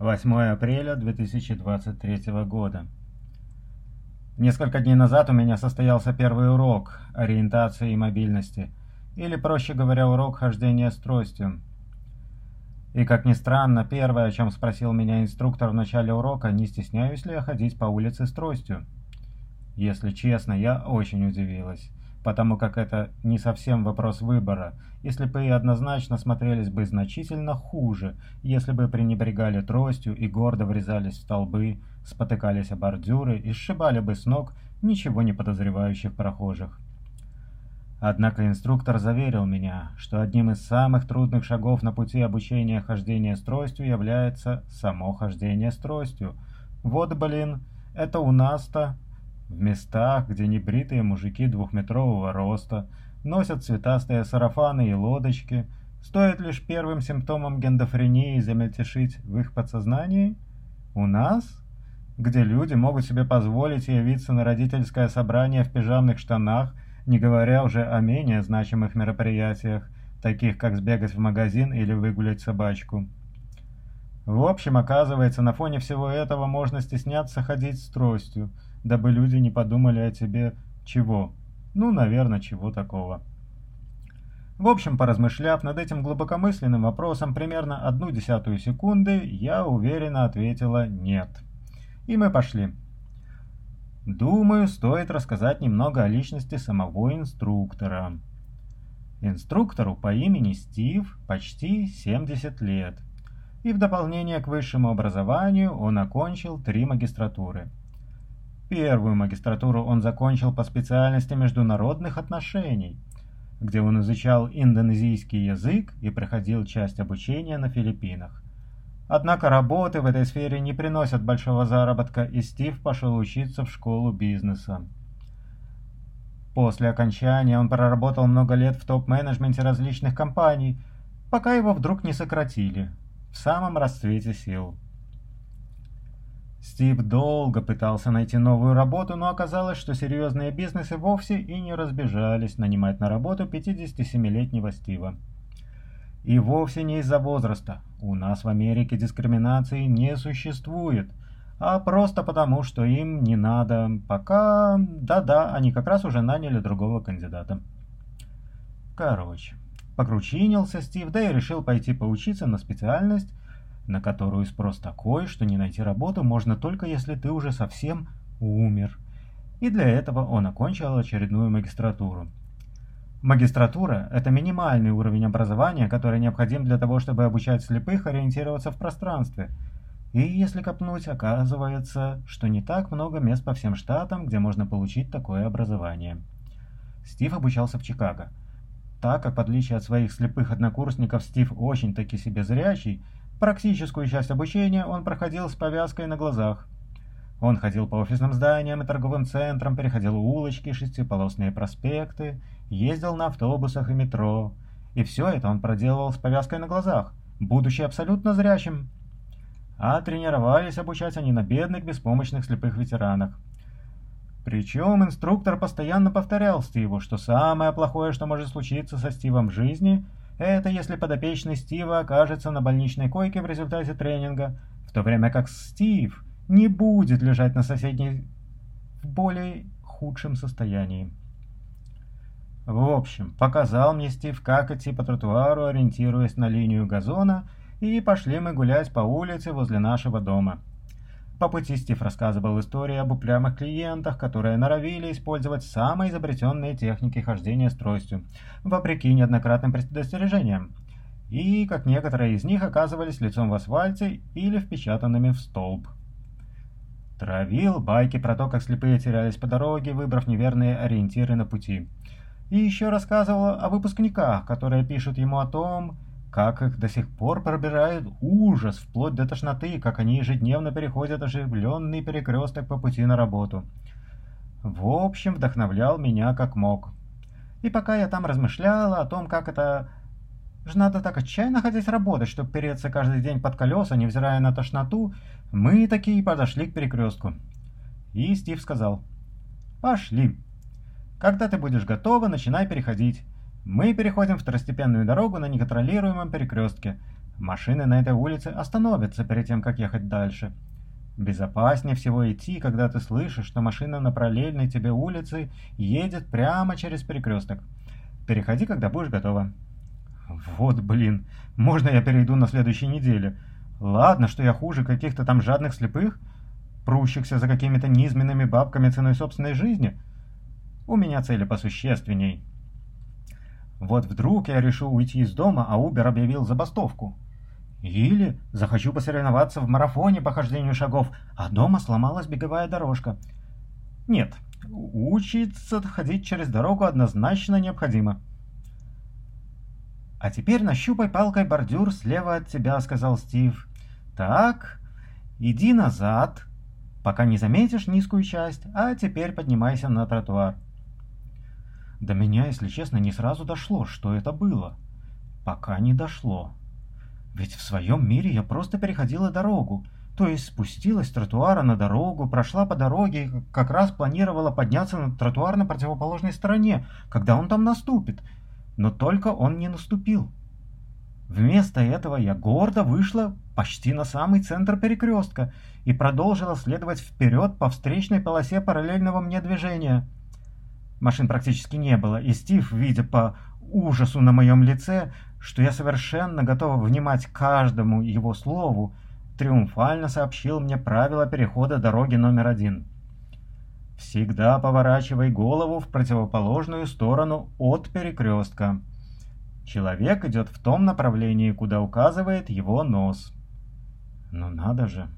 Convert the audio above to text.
8 апреля 2023 года. Несколько дней назад у меня состоялся первый урок ориентации и мобильности, или, проще говоря, урок хождения с тростью. И, как ни странно, первое, о чем спросил меня инструктор в начале урока, не стесняюсь ли я ходить по улице с тростью. Если честно, я очень удивилась потому как это не совсем вопрос выбора, если бы и однозначно смотрелись бы значительно хуже, если бы пренебрегали тростью и гордо врезались в столбы, спотыкались о бордюры и сшибали бы с ног ничего не подозревающих прохожих. Однако инструктор заверил меня, что одним из самых трудных шагов на пути обучения хождения с тростью является само хождение с тростью. Вот, блин, это у нас-то в местах, где небритые мужики двухметрового роста носят цветастые сарафаны и лодочки, стоит лишь первым симптомом гендофрении замельтешить в их подсознании? У нас? Где люди могут себе позволить явиться на родительское собрание в пижамных штанах, не говоря уже о менее значимых мероприятиях, таких как сбегать в магазин или выгулять собачку. В общем, оказывается, на фоне всего этого можно стесняться ходить с тростью – дабы люди не подумали о тебе чего. Ну, наверное, чего такого. В общем, поразмышляв над этим глубокомысленным вопросом примерно одну десятую секунды, я уверенно ответила «нет». И мы пошли. Думаю, стоит рассказать немного о личности самого инструктора. Инструктору по имени Стив почти 70 лет. И в дополнение к высшему образованию он окончил три магистратуры – Первую магистратуру он закончил по специальности международных отношений, где он изучал индонезийский язык и проходил часть обучения на Филиппинах. Однако работы в этой сфере не приносят большого заработка, и Стив пошел учиться в школу бизнеса. После окончания он проработал много лет в топ-менеджменте различных компаний, пока его вдруг не сократили, в самом расцвете сил. Стив долго пытался найти новую работу, но оказалось, что серьезные бизнесы вовсе и не разбежались нанимать на работу 57-летнего Стива. И вовсе не из-за возраста. У нас в Америке дискриминации не существует, а просто потому, что им не надо. Пока, да-да, они как раз уже наняли другого кандидата. Короче, покручинился Стив, да и решил пойти поучиться на специальность, на которую спрос такой, что не найти работу можно только если ты уже совсем умер. И для этого он окончил очередную магистратуру. Магистратура – это минимальный уровень образования, который необходим для того, чтобы обучать слепых ориентироваться в пространстве. И если копнуть, оказывается, что не так много мест по всем штатам, где можно получить такое образование. Стив обучался в Чикаго. Так как, в отличие от своих слепых однокурсников, Стив очень-таки себе зрячий, Практическую часть обучения он проходил с повязкой на глазах. Он ходил по офисным зданиям и торговым центрам, переходил улочки, шестиполосные проспекты, ездил на автобусах и метро. И все это он проделывал с повязкой на глазах, будучи абсолютно зрячим. А тренировались обучать они на бедных, беспомощных слепых ветеранах. Причем инструктор постоянно повторял Стиву, что самое плохое, что может случиться со Стивом в жизни – это если подопечный Стива окажется на больничной койке в результате тренинга, в то время как Стив не будет лежать на соседней в более худшем состоянии. В общем, показал мне Стив, как идти по тротуару, ориентируясь на линию газона, и пошли мы гулять по улице возле нашего дома. По пути Стив рассказывал истории об упрямых клиентах, которые норовили использовать самые изобретенные техники хождения с тростью, вопреки неоднократным предостережениям, и как некоторые из них оказывались лицом в асфальте или впечатанными в столб. Травил байки про то, как слепые терялись по дороге, выбрав неверные ориентиры на пути. И еще рассказывал о выпускниках, которые пишут ему о том, как их до сих пор пробирает ужас, вплоть до тошноты, как они ежедневно переходят оживленный перекресток по пути на работу. В общем, вдохновлял меня как мог. И пока я там размышляла о том, как это... Ж надо так отчаянно ходить работать, чтобы переться каждый день под колеса, невзирая на тошноту, мы такие подошли к перекрестку. И Стив сказал, «Пошли. Когда ты будешь готова, начинай переходить. Мы переходим второстепенную дорогу на неконтролируемом перекрестке. Машины на этой улице остановятся перед тем, как ехать дальше. Безопаснее всего идти, когда ты слышишь, что машина на параллельной тебе улице едет прямо через перекресток. Переходи, когда будешь готова. Вот, блин, можно я перейду на следующей неделе? Ладно, что я хуже каких-то там жадных слепых, прущихся за какими-то низменными бабками ценой собственной жизни. У меня цели посущественней. Вот вдруг я решу уйти из дома, а Убер объявил забастовку. Или захочу посоревноваться в марафоне по хождению шагов, а дома сломалась беговая дорожка. Нет, учиться ходить через дорогу однозначно необходимо. «А теперь нащупай палкой бордюр слева от тебя», — сказал Стив. «Так, иди назад, пока не заметишь низкую часть, а теперь поднимайся на тротуар». До меня, если честно, не сразу дошло, что это было. Пока не дошло. Ведь в своем мире я просто переходила дорогу, то есть спустилась с тротуара на дорогу, прошла по дороге и как раз планировала подняться на тротуар на противоположной стороне, когда он там наступит — но только он не наступил. Вместо этого я гордо вышла почти на самый центр перекрестка и продолжила следовать вперед по встречной полосе параллельного мне движения. Машин практически не было, и Стив, видя по ужасу на моем лице, что я совершенно готова внимать каждому его слову, триумфально сообщил мне правила перехода дороги номер один. Всегда поворачивай голову в противоположную сторону от перекрестка. Человек идет в том направлении, куда указывает его нос. Ну надо же.